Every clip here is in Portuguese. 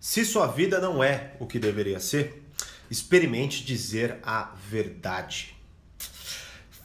Se sua vida não é o que deveria ser, experimente dizer a verdade.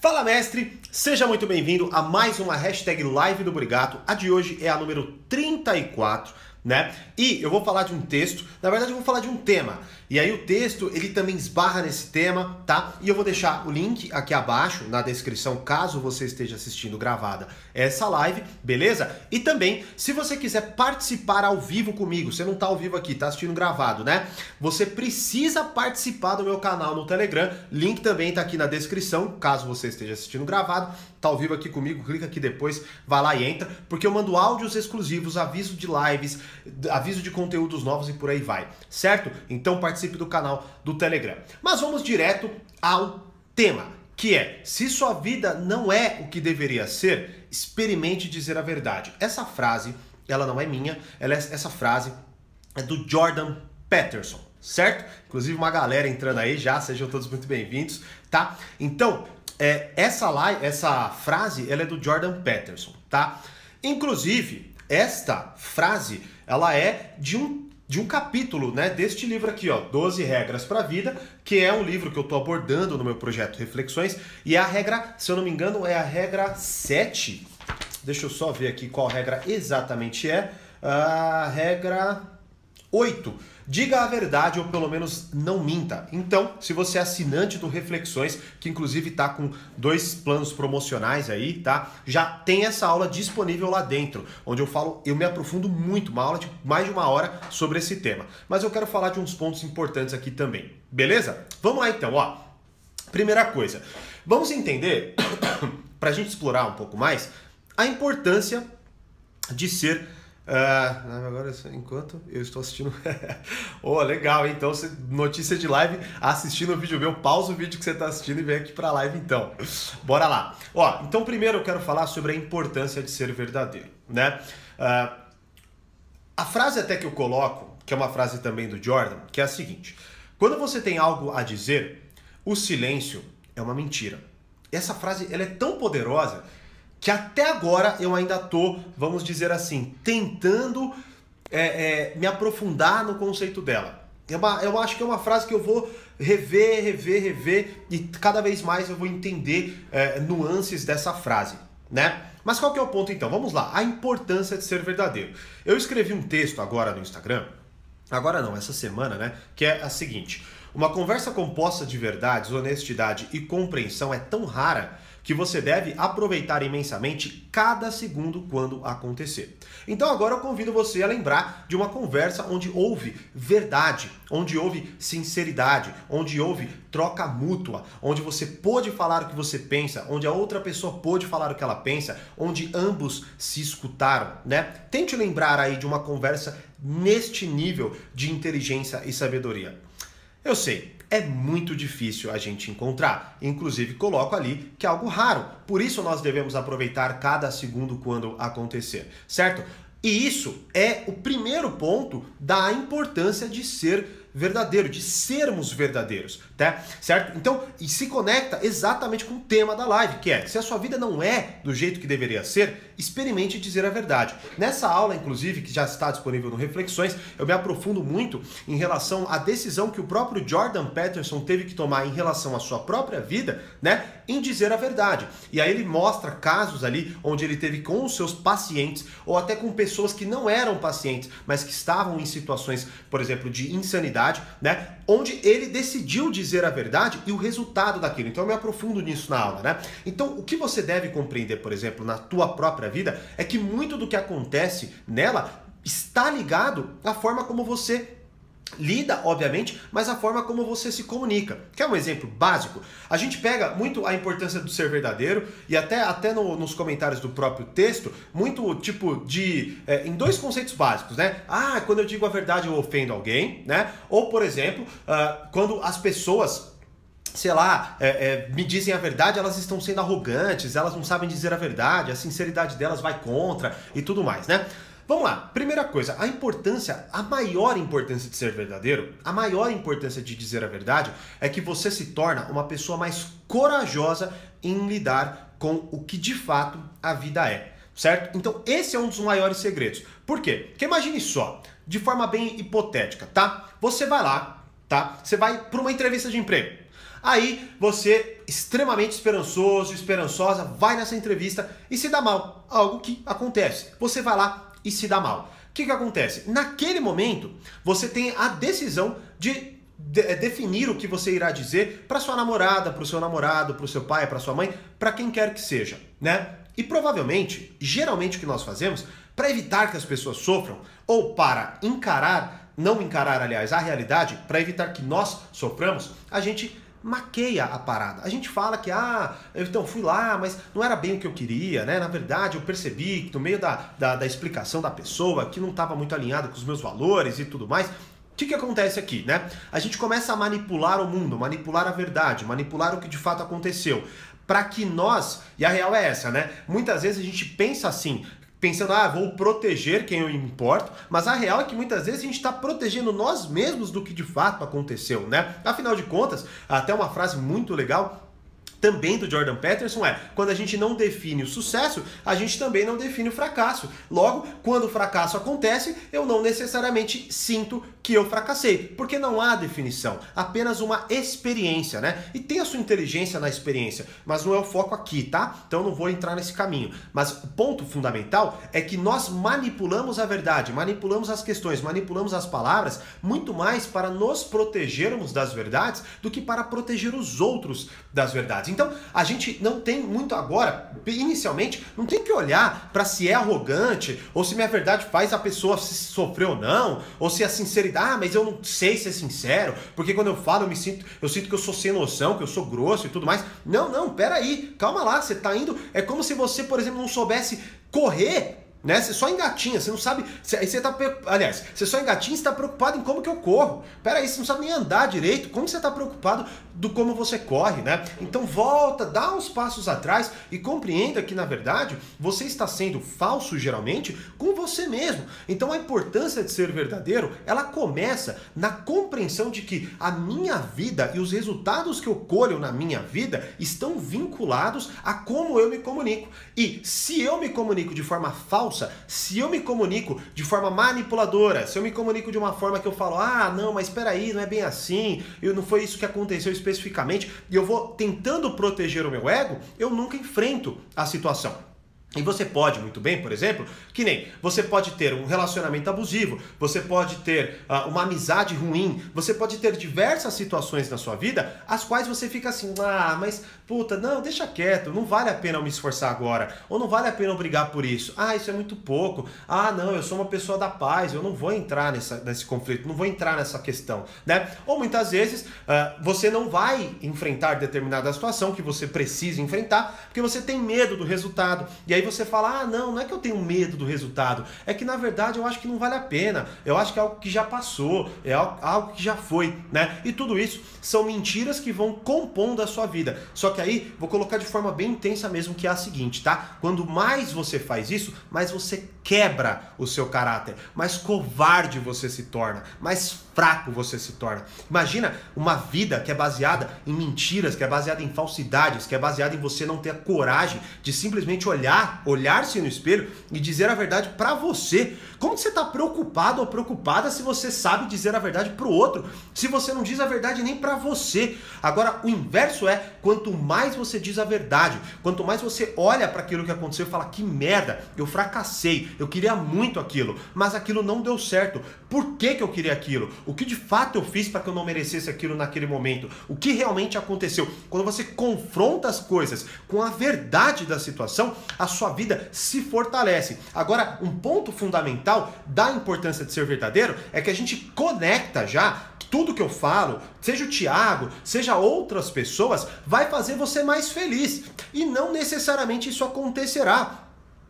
Fala mestre, seja muito bem-vindo a mais uma hashtag Live do Brigato. A de hoje é a número 34 né? E eu vou falar de um texto, na verdade eu vou falar de um tema. E aí o texto, ele também esbarra nesse tema, tá? E eu vou deixar o link aqui abaixo na descrição, caso você esteja assistindo gravada essa live, beleza? E também, se você quiser participar ao vivo comigo, você não tá ao vivo aqui, tá assistindo gravado, né? Você precisa participar do meu canal no Telegram, link também tá aqui na descrição, caso você esteja assistindo gravado, tá ao vivo aqui comigo, clica aqui depois, vai lá e entra, porque eu mando áudios exclusivos, aviso de lives, aviso de conteúdos novos e por aí vai, certo? Então participe do canal do Telegram. Mas vamos direto ao tema, que é: se sua vida não é o que deveria ser, experimente dizer a verdade. Essa frase, ela não é minha, ela é, essa frase é do Jordan Peterson, certo? Inclusive uma galera entrando aí já, sejam todos muito bem-vindos, tá? Então, é, essa, live, essa frase, ela é do Jordan Peterson, tá? Inclusive, esta frase ela é de um de um capítulo, né, deste livro aqui, ó, 12 regras para a vida, que é um livro que eu estou abordando no meu projeto Reflexões, e a regra, se eu não me engano, é a regra 7. Deixa eu só ver aqui qual regra exatamente é. A regra 8 Diga a verdade ou pelo menos não minta. Então, se você é assinante do Reflexões, que inclusive está com dois planos promocionais aí, tá? Já tem essa aula disponível lá dentro, onde eu falo, eu me aprofundo muito, uma aula de mais de uma hora sobre esse tema. Mas eu quero falar de uns pontos importantes aqui também. Beleza? Vamos lá então, ó. Primeira coisa, vamos entender, para a gente explorar um pouco mais, a importância de ser Uh, agora, enquanto eu estou assistindo. oh, legal, então notícia de live, assistindo o vídeo meu, pausa o vídeo que você está assistindo e vem aqui para a live então. Bora lá. Ó, então primeiro eu quero falar sobre a importância de ser verdadeiro, né? Uh, a frase até que eu coloco, que é uma frase também do Jordan, que é a seguinte: quando você tem algo a dizer, o silêncio é uma mentira. Essa frase ela é tão poderosa que até agora eu ainda tô, vamos dizer assim, tentando é, é, me aprofundar no conceito dela. É uma, eu acho que é uma frase que eu vou rever, rever, rever e cada vez mais eu vou entender é, nuances dessa frase, né? Mas qual que é o ponto então? Vamos lá, a importância de ser verdadeiro. Eu escrevi um texto agora no Instagram, agora não, essa semana, né? Que é a seguinte: uma conversa composta de verdades, honestidade e compreensão é tão rara que você deve aproveitar imensamente cada segundo quando acontecer. Então agora eu convido você a lembrar de uma conversa onde houve verdade, onde houve sinceridade, onde houve troca mútua, onde você pôde falar o que você pensa, onde a outra pessoa pôde falar o que ela pensa, onde ambos se escutaram, né? Tente lembrar aí de uma conversa neste nível de inteligência e sabedoria. Eu sei, é muito difícil a gente encontrar. Inclusive, coloco ali que é algo raro. Por isso, nós devemos aproveitar cada segundo quando acontecer, certo? E isso é o primeiro ponto da importância de ser verdadeiro, de sermos verdadeiros, tá? Certo? Então, e se conecta exatamente com o tema da live, que é: se a sua vida não é do jeito que deveria ser, experimente dizer a verdade. Nessa aula, inclusive, que já está disponível no Reflexões, eu me aprofundo muito em relação à decisão que o próprio Jordan Peterson teve que tomar em relação à sua própria vida, né? Em dizer a verdade. E aí ele mostra casos ali onde ele teve com os seus pacientes ou até com pessoas que não eram pacientes, mas que estavam em situações, por exemplo, de insanidade né? Onde ele decidiu dizer a verdade e o resultado daquilo. Então eu me aprofundo nisso na aula, né? Então o que você deve compreender, por exemplo, na tua própria vida é que muito do que acontece nela está ligado à forma como você lida, obviamente, mas a forma como você se comunica. Quer um exemplo básico? A gente pega muito a importância do ser verdadeiro e até, até no, nos comentários do próprio texto, muito tipo de. É, em dois conceitos básicos, né? Ah, quando eu digo a verdade eu ofendo alguém, né? Ou, por exemplo, uh, quando as pessoas sei lá, é, é, me dizem a verdade, elas estão sendo arrogantes, elas não sabem dizer a verdade, a sinceridade delas vai contra e tudo mais, né? Vamos lá, primeira coisa, a importância, a maior importância de ser verdadeiro, a maior importância de dizer a verdade é que você se torna uma pessoa mais corajosa em lidar com o que de fato a vida é, certo? Então esse é um dos maiores segredos. Por quê? Porque imagine só, de forma bem hipotética, tá? Você vai lá, tá? Você vai para uma entrevista de emprego. Aí você, extremamente esperançoso, esperançosa, vai nessa entrevista e se dá mal. Algo que acontece. Você vai lá e se dá mal. O que, que acontece? Naquele momento, você tem a decisão de de, é, definir o que você irá dizer para sua namorada, para o seu namorado, para o seu pai, para sua mãe, para quem quer que seja, né? E provavelmente, geralmente o que nós fazemos, para evitar que as pessoas sofram ou para encarar, não encarar, aliás, a realidade, para evitar que nós soframos, a gente maqueia a parada. A gente fala que, ah, então fui lá, mas não era bem o que eu queria, né? Na verdade, eu percebi que no meio da, da, da explicação da pessoa que não estava muito alinhado com os meus valores e tudo mais. O que, que acontece aqui, né? A gente começa a manipular o mundo, manipular a verdade, manipular o que de fato aconteceu. Para que nós, e a real é essa, né? Muitas vezes a gente pensa assim, pensando, ah, vou proteger quem eu importo, mas a real é que muitas vezes a gente está protegendo nós mesmos do que de fato aconteceu, né? Afinal de contas, até uma frase muito legal também do Jordan Peterson é: quando a gente não define o sucesso, a gente também não define o fracasso. Logo, quando o fracasso acontece, eu não necessariamente sinto que eu fracassei, porque não há definição, apenas uma experiência, né? E tem a sua inteligência na experiência, mas não é o foco aqui, tá? Então não vou entrar nesse caminho. Mas o ponto fundamental é que nós manipulamos a verdade, manipulamos as questões, manipulamos as palavras muito mais para nos protegermos das verdades do que para proteger os outros das verdades. Então, a gente não tem muito agora, inicialmente, não tem que olhar para se é arrogante ou se minha verdade faz a pessoa se sofrer ou não, ou se a sinceridade, ah, mas eu não sei ser sincero, porque quando eu falo eu me sinto, eu sinto que eu sou sem noção, que eu sou grosso e tudo mais. Não, não, pera aí, calma lá, você tá indo, é como se você, por exemplo, não soubesse correr né? Você só engatinha, você não sabe. Aí você tá. Aliás, você só engatinha e está preocupado em como que eu corro. Pera aí, você não sabe nem andar direito. Como você está preocupado do como você corre, né? Então volta, dá uns passos atrás e compreenda que, na verdade, você está sendo falso geralmente com você mesmo. Então a importância de ser verdadeiro, ela começa na compreensão de que a minha vida e os resultados que eu colho na minha vida estão vinculados a como eu me comunico. E se eu me comunico de forma falsa, falsa, se eu me comunico de forma manipuladora, se eu me comunico de uma forma que eu falo, ah, não, mas espera aí, não é bem assim, eu, não foi isso que aconteceu especificamente, e eu vou tentando proteger o meu ego, eu nunca enfrento a situação. E você pode muito bem, por exemplo, que nem você pode ter um relacionamento abusivo, você pode ter uh, uma amizade ruim, você pode ter diversas situações na sua vida as quais você fica assim, ah, mas puta, não, deixa quieto, não vale a pena eu me esforçar agora, ou não vale a pena eu brigar por isso, ah, isso é muito pouco, ah, não, eu sou uma pessoa da paz, eu não vou entrar nessa, nesse conflito, não vou entrar nessa questão, né? Ou muitas vezes uh, você não vai enfrentar determinada situação que você precisa enfrentar, porque você tem medo do resultado, e aí você fala: ah, não, não é que eu tenho medo do resultado, é que na verdade eu acho que não vale a pena, eu acho que é algo que já passou, é algo que já foi, né? E tudo isso são mentiras que vão compondo a sua vida. Só que aí vou colocar de forma bem intensa mesmo, que é a seguinte, tá? Quando mais você faz isso, mais você quebra o seu caráter, mais covarde você se torna, mais fraco você se torna. Imagina uma vida que é baseada em mentiras, que é baseada em falsidades, que é baseada em você não ter a coragem de simplesmente olhar, olhar-se no espelho e dizer a verdade para você. Como você está preocupado ou preocupada se você sabe dizer a verdade para o outro, se você não diz a verdade nem para você? Agora, o inverso é quanto mais você diz a verdade, quanto mais você olha para aquilo que aconteceu e fala que merda, eu fracassei, eu queria muito aquilo, mas aquilo não deu certo. Por que, que eu queria aquilo? O que de fato eu fiz para que eu não merecesse aquilo naquele momento? O que realmente aconteceu? Quando você confronta as coisas com a verdade da situação, a sua vida se fortalece. Agora, um ponto fundamental da importância de ser verdadeiro é que a gente conecta já tudo que eu falo, seja o Tiago, seja outras pessoas, vai fazer você mais feliz. E não necessariamente isso acontecerá.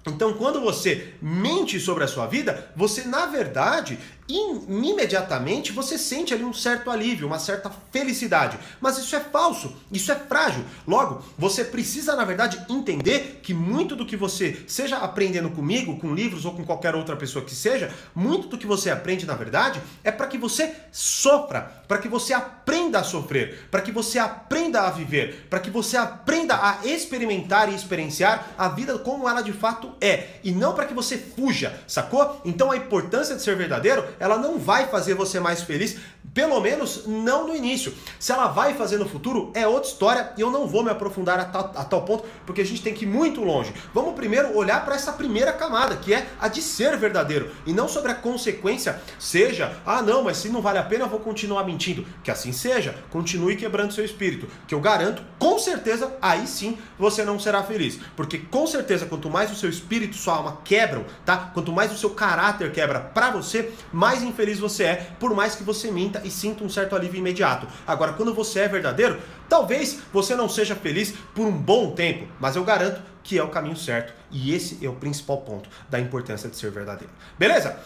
Então, quando você mente sobre a sua vida, você na verdade imediatamente você sente ali um certo alívio, uma certa felicidade. Mas isso é falso, isso é frágil. Logo, você precisa, na verdade, entender que muito do que você, seja aprendendo comigo, com livros ou com qualquer outra pessoa que seja, muito do que você aprende, na verdade, é para que você sofra, para que você aprenda a sofrer, para que você aprenda a viver, para que você aprenda a experimentar e experienciar a vida como ela de fato é, e não para que você fuja, sacou? Então a importância de ser verdadeiro ela não vai fazer você mais feliz, pelo menos não no início. Se ela vai fazer no futuro, é outra história e eu não vou me aprofundar a tal, a tal ponto, porque a gente tem que ir muito longe. Vamos primeiro olhar para essa primeira camada, que é a de ser verdadeiro, e não sobre a consequência, seja, ah não, mas se não vale a pena eu vou continuar mentindo. Que assim seja, continue quebrando seu espírito, que eu garanto, com certeza, aí sim você não será feliz. Porque com certeza, quanto mais o seu espírito, sua alma quebram, tá? Quanto mais o seu caráter quebra para você, mais infeliz você é, por mais que você minta e sinta um certo alívio imediato. Agora, quando você é verdadeiro, talvez você não seja feliz por um bom tempo, mas eu garanto que é o caminho certo. E esse é o principal ponto da importância de ser verdadeiro. Beleza?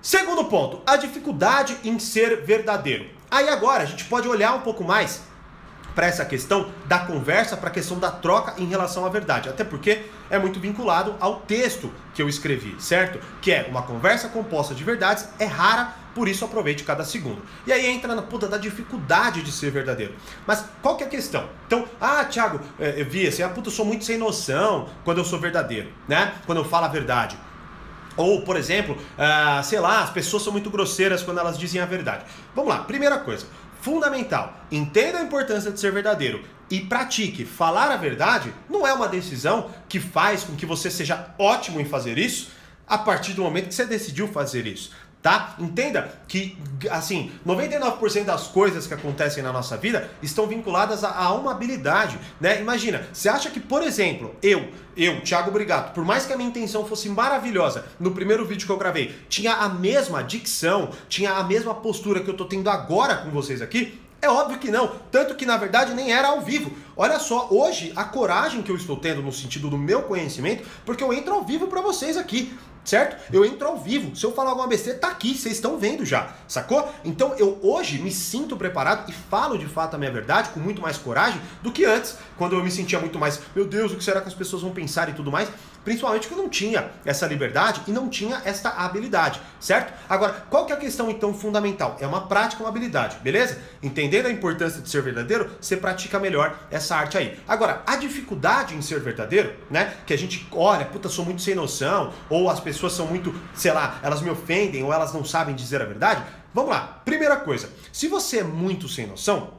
Segundo ponto, a dificuldade em ser verdadeiro. Aí agora a gente pode olhar um pouco mais para essa questão da conversa, para a questão da troca em relação à verdade. Até porque é muito vinculado ao texto que eu escrevi, certo? Que é uma conversa composta de verdades, é rara, por isso aproveite cada segundo. E aí entra na puta da dificuldade de ser verdadeiro. Mas qual que é a questão? Então, ah, Thiago, eu vi assim, ah, puta, eu sou muito sem noção quando eu sou verdadeiro, né? Quando eu falo a verdade. Ou, por exemplo, ah, sei lá, as pessoas são muito grosseiras quando elas dizem a verdade. Vamos lá, primeira coisa fundamental. Entenda a importância de ser verdadeiro e pratique. Falar a verdade não é uma decisão que faz com que você seja ótimo em fazer isso a partir do momento que você decidiu fazer isso tá? Entenda que, assim, 99% das coisas que acontecem na nossa vida estão vinculadas a, a, uma habilidade, né? Imagina, você acha que, por exemplo, eu, eu, Thiago Brigato, por mais que a minha intenção fosse maravilhosa no primeiro vídeo que eu gravei, tinha a mesma dicção, tinha a mesma postura que eu tô tendo agora com vocês aqui? É óbvio que não, tanto que na verdade nem era ao vivo. Olha só, hoje a coragem que eu estou tendo no sentido do meu conhecimento, porque eu entro ao vivo para vocês aqui certo? Eu entro ao vivo. Se eu falar alguma besteira, tá aqui, vocês estão vendo já, sacou? Então eu hoje me sinto preparado e falo de fato a minha verdade com muito mais coragem do que antes, quando eu me sentia muito mais, meu Deus, o que será que as pessoas vão pensar e tudo mais. Principalmente que não tinha essa liberdade e não tinha esta habilidade, certo? Agora, qual que é a questão então fundamental? É uma prática, uma habilidade, beleza? Entendendo a importância de ser verdadeiro, você pratica melhor essa arte aí. Agora, a dificuldade em ser verdadeiro, né? Que a gente olha, puta, sou muito sem noção, ou as pessoas são muito, sei lá, elas me ofendem, ou elas não sabem dizer a verdade. Vamos lá, primeira coisa, se você é muito sem noção,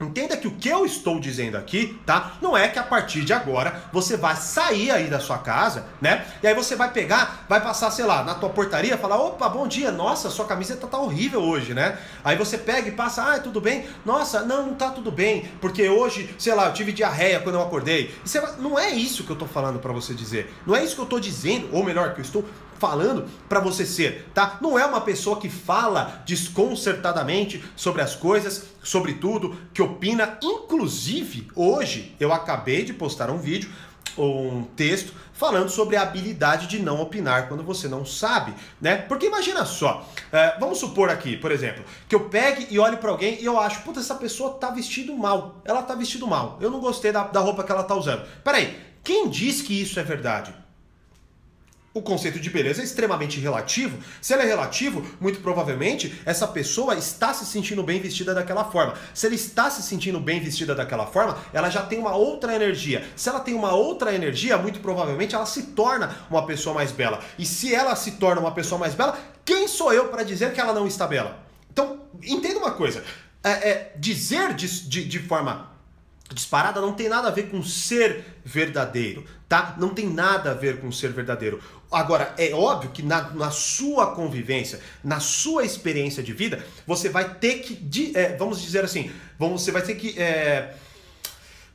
Entenda que o que eu estou dizendo aqui, tá? Não é que a partir de agora você vai sair aí da sua casa, né? E aí você vai pegar, vai passar, sei lá, na tua portaria, falar: opa, bom dia, nossa, sua camiseta tá horrível hoje, né? Aí você pega e passa: ah, tudo bem? Nossa, não, não tá tudo bem, porque hoje, sei lá, eu tive diarreia quando eu acordei. Vai... Não é isso que eu tô falando para você dizer. Não é isso que eu tô dizendo, ou melhor, que eu estou falando para você ser, tá? Não é uma pessoa que fala desconcertadamente sobre as coisas, sobre tudo, que opina. Inclusive, hoje eu acabei de postar um vídeo um texto falando sobre a habilidade de não opinar quando você não sabe, né? Porque imagina só, é, vamos supor aqui, por exemplo, que eu pegue e olhe para alguém e eu acho, puta, essa pessoa tá vestido mal, ela tá vestido mal, eu não gostei da, da roupa que ela tá usando. Peraí, quem diz que isso é verdade? O conceito de beleza é extremamente relativo. Se ele é relativo, muito provavelmente essa pessoa está se sentindo bem vestida daquela forma. Se ele está se sentindo bem vestida daquela forma, ela já tem uma outra energia. Se ela tem uma outra energia, muito provavelmente ela se torna uma pessoa mais bela. E se ela se torna uma pessoa mais bela, quem sou eu para dizer que ela não está bela? Então, entenda uma coisa. É, é, dizer de, de, de forma disparada não tem nada a ver com ser verdadeiro, tá? Não tem nada a ver com ser verdadeiro. Agora, é óbvio que na, na sua convivência, na sua experiência de vida, você vai ter que, de, é, vamos dizer assim, você vai ter que, é,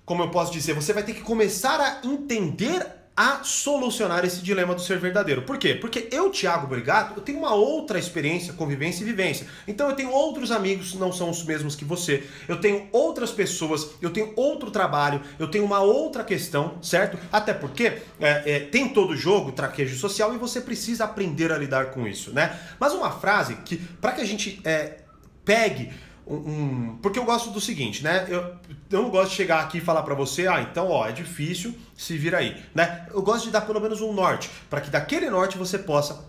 como eu posso dizer, você vai ter que começar a entender a solucionar esse dilema do ser verdadeiro. Por quê? Porque eu, Thiago Brigato, eu tenho uma outra experiência, convivência e vivência. Então eu tenho outros amigos que não são os mesmos que você. Eu tenho outras pessoas, eu tenho outro trabalho, eu tenho uma outra questão, certo? Até porque é, é, tem todo jogo traquejo social e você precisa aprender a lidar com isso, né? Mas uma frase que, para que a gente é, pegue um, um, porque eu gosto do seguinte, né? Eu, eu não gosto de chegar aqui e falar para você, ah, então, ó, é difícil, se vira aí, né? Eu gosto de dar pelo menos um norte, para que daquele norte você possa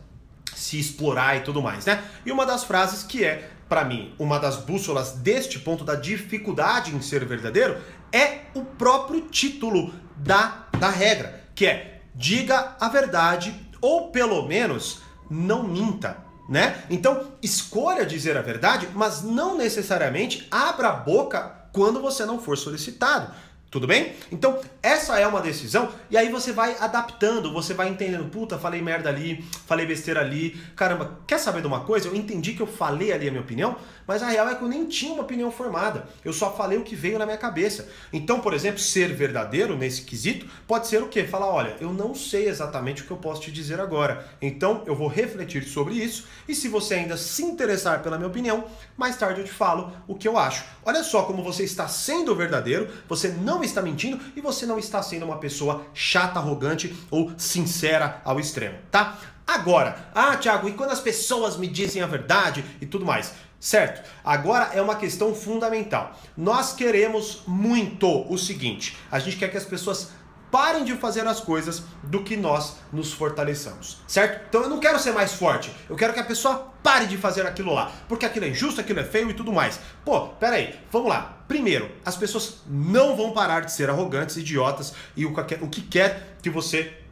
se explorar e tudo mais, né? E uma das frases que é, para mim, uma das bússolas deste ponto da dificuldade em ser verdadeiro é o próprio título da, da regra, que é diga a verdade ou pelo menos não minta né? Então, escolha dizer a verdade, mas não necessariamente abra a boca quando você não for solicitado. Tudo bem? Então, essa é uma decisão, e aí você vai adaptando, você vai entendendo, puta, falei merda ali, falei besteira ali, caramba, quer saber de uma coisa? Eu entendi que eu falei ali a minha opinião, mas a real é que eu nem tinha uma opinião formada, eu só falei o que veio na minha cabeça. Então, por exemplo, ser verdadeiro nesse quesito pode ser o quê? Falar, olha, eu não sei exatamente o que eu posso te dizer agora, então eu vou refletir sobre isso, e se você ainda se interessar pela minha opinião, mais tarde eu te falo o que eu acho. Olha só como você está sendo verdadeiro, você não está mentindo e você não está sendo uma pessoa chata, arrogante ou sincera ao extremo, tá? Agora, ah, Thiago, e quando as pessoas me dizem a verdade e tudo mais? Certo? Agora é uma questão fundamental. Nós queremos muito o seguinte: a gente quer que as pessoas parem de fazer as coisas do que nós nos fortaleçamos, certo? Então eu não quero ser mais forte, eu quero que a pessoa pare de fazer aquilo lá, porque aquilo é injusto, aquilo é feio e tudo mais. Pô, pera aí, vamos lá. Primeiro, as pessoas não vão parar de ser arrogantes, idiotas e o que quer que você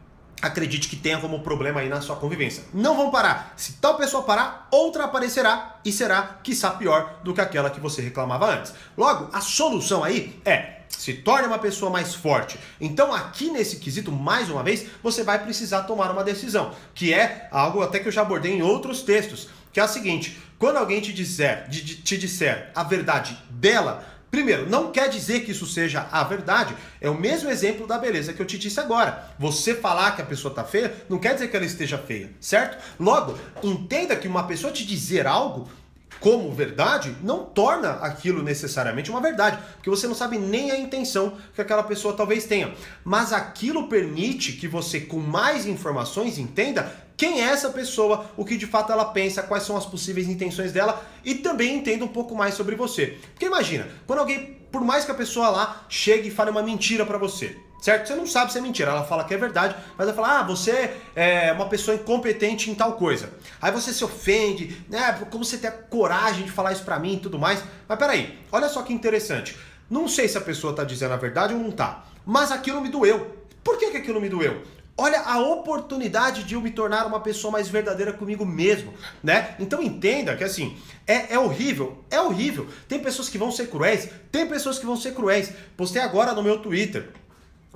acredite que tenha como problema aí na sua convivência. Não vão parar. Se tal pessoa parar, outra aparecerá e será, quiçá, pior do que aquela que você reclamava antes. Logo, a solução aí é se torne uma pessoa mais forte. Então, aqui nesse quesito, mais uma vez, você vai precisar tomar uma decisão, que é algo até que eu já abordei em outros textos, que é o seguinte: quando alguém te disser, te disser a verdade dela, Primeiro, não quer dizer que isso seja a verdade. É o mesmo exemplo da beleza que eu te disse agora. Você falar que a pessoa está feia não quer dizer que ela esteja feia, certo? Logo, entenda que uma pessoa te dizer algo como verdade não torna aquilo necessariamente uma verdade, porque você não sabe nem a intenção que aquela pessoa talvez tenha. Mas aquilo permite que você, com mais informações, entenda quem é essa pessoa, o que de fato ela pensa, quais são as possíveis intenções dela e também entenda um pouco mais sobre você. Porque imagina, quando alguém, por mais que a pessoa lá chegue e fale uma mentira para você, certo? Você não sabe se é mentira, ela fala que é verdade, mas ela fala, ah, você é uma pessoa incompetente em tal coisa. Aí você se ofende, né? Como você tem a coragem de falar isso pra mim e tudo mais. Mas peraí, olha só que interessante. Não sei se a pessoa tá dizendo a verdade ou não tá, mas aquilo me doeu. Por que, que aquilo me doeu? Olha a oportunidade de eu me tornar uma pessoa mais verdadeira comigo mesmo, né? Então entenda que assim, é, é horrível, é horrível. Tem pessoas que vão ser cruéis, tem pessoas que vão ser cruéis. Postei agora no meu Twitter.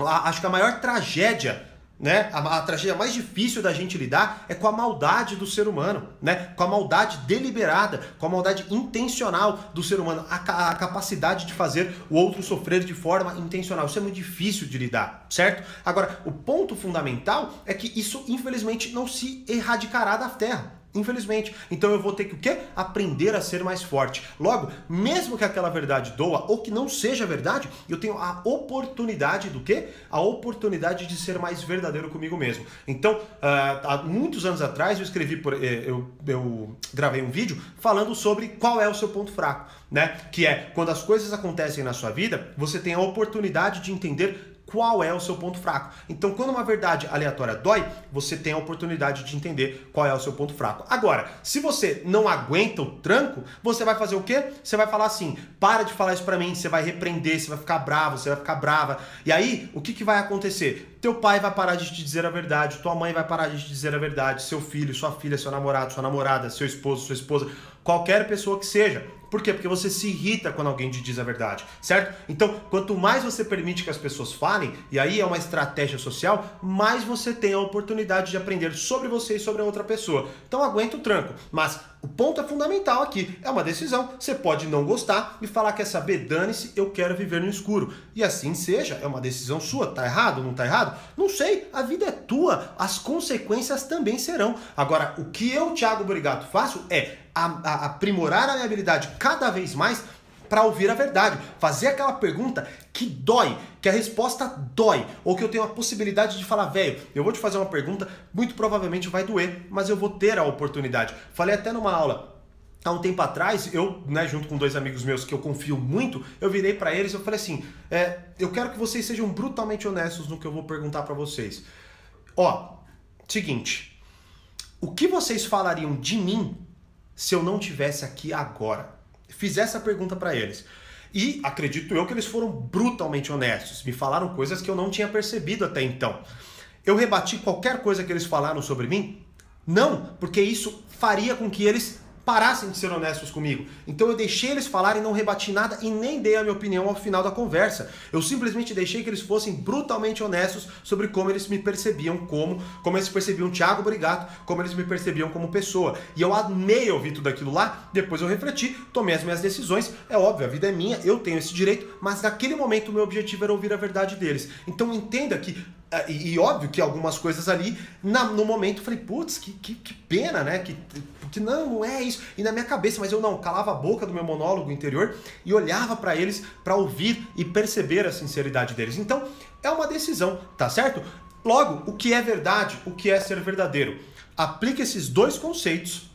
Acho que a maior tragédia né? A, a, tragédia mais difícil da gente lidar é com a maldade do ser humano, né? Com a maldade deliberada, com a maldade intencional do ser humano, a, a, capacidade de fazer o outro sofrer de forma intencional. Isso é muito difícil de lidar, certo? Agora, o ponto fundamental é que isso, infelizmente, não se erradicará da Terra. Infelizmente. Então eu vou ter que o quê? Aprender a ser mais forte. Logo, mesmo que aquela verdade doa ou que não seja verdade, eu tenho a oportunidade do quê? A oportunidade de ser mais verdadeiro comigo mesmo. Então, uh, há muitos anos atrás eu escrevi, por, eh, eu, eu gravei um vídeo falando sobre qual é o seu ponto fraco, né? Que é quando as coisas acontecem na sua vida, você tem a oportunidade de entender qual é o seu ponto fraco. Então, quando uma verdade aleatória dói, você tem a oportunidade de entender qual é o seu ponto fraco. Agora, se você não aguenta o tranco, você vai fazer o quê? Você vai falar assim: para de falar isso para mim, você vai repreender, você vai ficar bravo, você vai ficar brava. E aí, o que, que vai acontecer? Teu pai vai parar de te dizer a verdade, tua mãe vai parar de te dizer a verdade, seu filho, sua filha, seu namorado, sua namorada, seu esposo, sua esposa, qualquer pessoa que seja. Por quê? Porque você se irrita quando alguém te diz a verdade, certo? Então, quanto mais você permite que as pessoas falem, e aí é uma estratégia social, mais você tem a oportunidade de aprender sobre você e sobre a outra pessoa. Então, aguenta o tranco. Mas o ponto é fundamental aqui. É uma decisão. Você pode não gostar e falar, quer saber, dane-se, eu quero viver no escuro. E assim seja, é uma decisão sua. Tá errado? Não tá errado? Não sei. A vida é tua. As consequências também serão. Agora, o que eu, Thiago Brigato, faço é aprimorar a minha habilidade cada vez mais para ouvir a verdade, fazer aquela pergunta que dói, que a resposta dói, ou que eu tenho a possibilidade de falar, velho, eu vou te fazer uma pergunta, muito provavelmente vai doer, mas eu vou ter a oportunidade. Falei até numa aula há um tempo atrás, eu, né, junto com dois amigos meus que eu confio muito, eu virei para eles e eu falei assim, é, eu quero que vocês sejam brutalmente honestos no que eu vou perguntar para vocês. Ó, seguinte, o que vocês falariam de mim se eu não tivesse aqui agora? Fiz essa pergunta para eles. E acredito eu que eles foram brutalmente honestos, me falaram coisas que eu não tinha percebido até então. Eu rebati qualquer coisa que eles falaram sobre mim? Não, porque isso faria com que eles parassem de ser honestos comigo. Então eu deixei eles falarem, não rebati nada e nem dei a minha opinião ao final da conversa. Eu simplesmente deixei que eles fossem brutalmente honestos sobre como eles me percebiam como, como eles percebiam Thiago Brigato, como eles me percebiam como pessoa. E eu amei ouvir tudo aquilo lá, depois eu refleti, tomei as minhas decisões. É óbvio, a vida é minha, eu tenho esse direito, mas naquele momento o meu objetivo era ouvir a verdade deles. Então entenda que e, e, óbvio que algumas coisas ali, na, no momento, eu falei, putz, que, que, que, pena, né? Que, porque não, não é isso. E na minha cabeça, mas eu não, calava a boca do meu monólogo interior e olhava para eles para ouvir e perceber a sinceridade deles. Então, é uma decisão, tá certo? Logo, o que é verdade, o que é ser verdadeiro? Aplique esses dois conceitos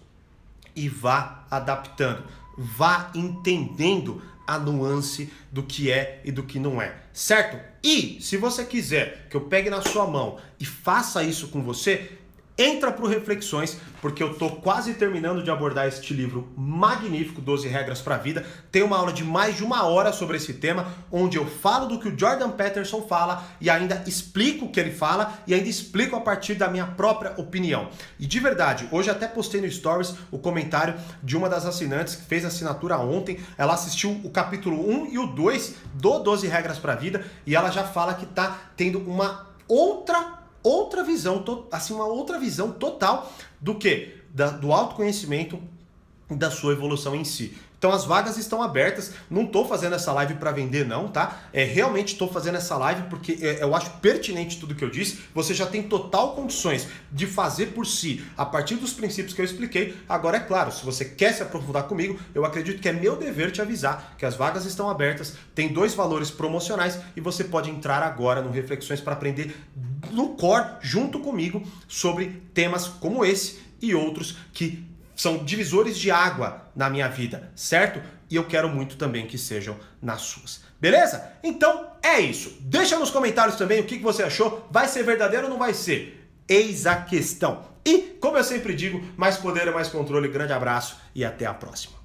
e vá adaptando, vá entendendo a nuance do que é e do que não é, certo? E se você quiser que eu pegue na sua mão e faça isso com você, entra para Reflexões, porque eu tô quase terminando de abordar este livro magnífico, 12 Regras para a Vida. Tem uma aula de mais de uma hora sobre esse tema, onde eu falo do que o Jordan Peterson fala e ainda explico o que ele fala e ainda explico a partir da minha própria opinião. E de verdade, hoje até postei no Stories o comentário de uma das assinantes que fez assinatura ontem. Ela assistiu o capítulo 1 e o 2 do 12 Regras para a Vida e ela já fala que tá tendo uma outra outra visão, assim, uma outra visão total do que? Do autoconhecimento da sua evolução em si. Então as vagas estão abertas. Não estou fazendo essa live para vender, não, tá? É realmente estou fazendo essa live porque é, eu acho pertinente tudo que eu disse. Você já tem total condições de fazer por si a partir dos princípios que eu expliquei. Agora é claro, se você quer se aprofundar comigo, eu acredito que é meu dever te avisar que as vagas estão abertas. Tem dois valores promocionais e você pode entrar agora no Reflexões para aprender no core junto comigo sobre temas como esse e outros que são divisores de água na minha vida, certo? E eu quero muito também que sejam nas suas. Beleza? Então é isso. Deixa nos comentários também o que você achou. Vai ser verdadeiro ou não vai ser? Eis a questão. E, como eu sempre digo, mais poder é mais controle. Grande abraço e até a próxima.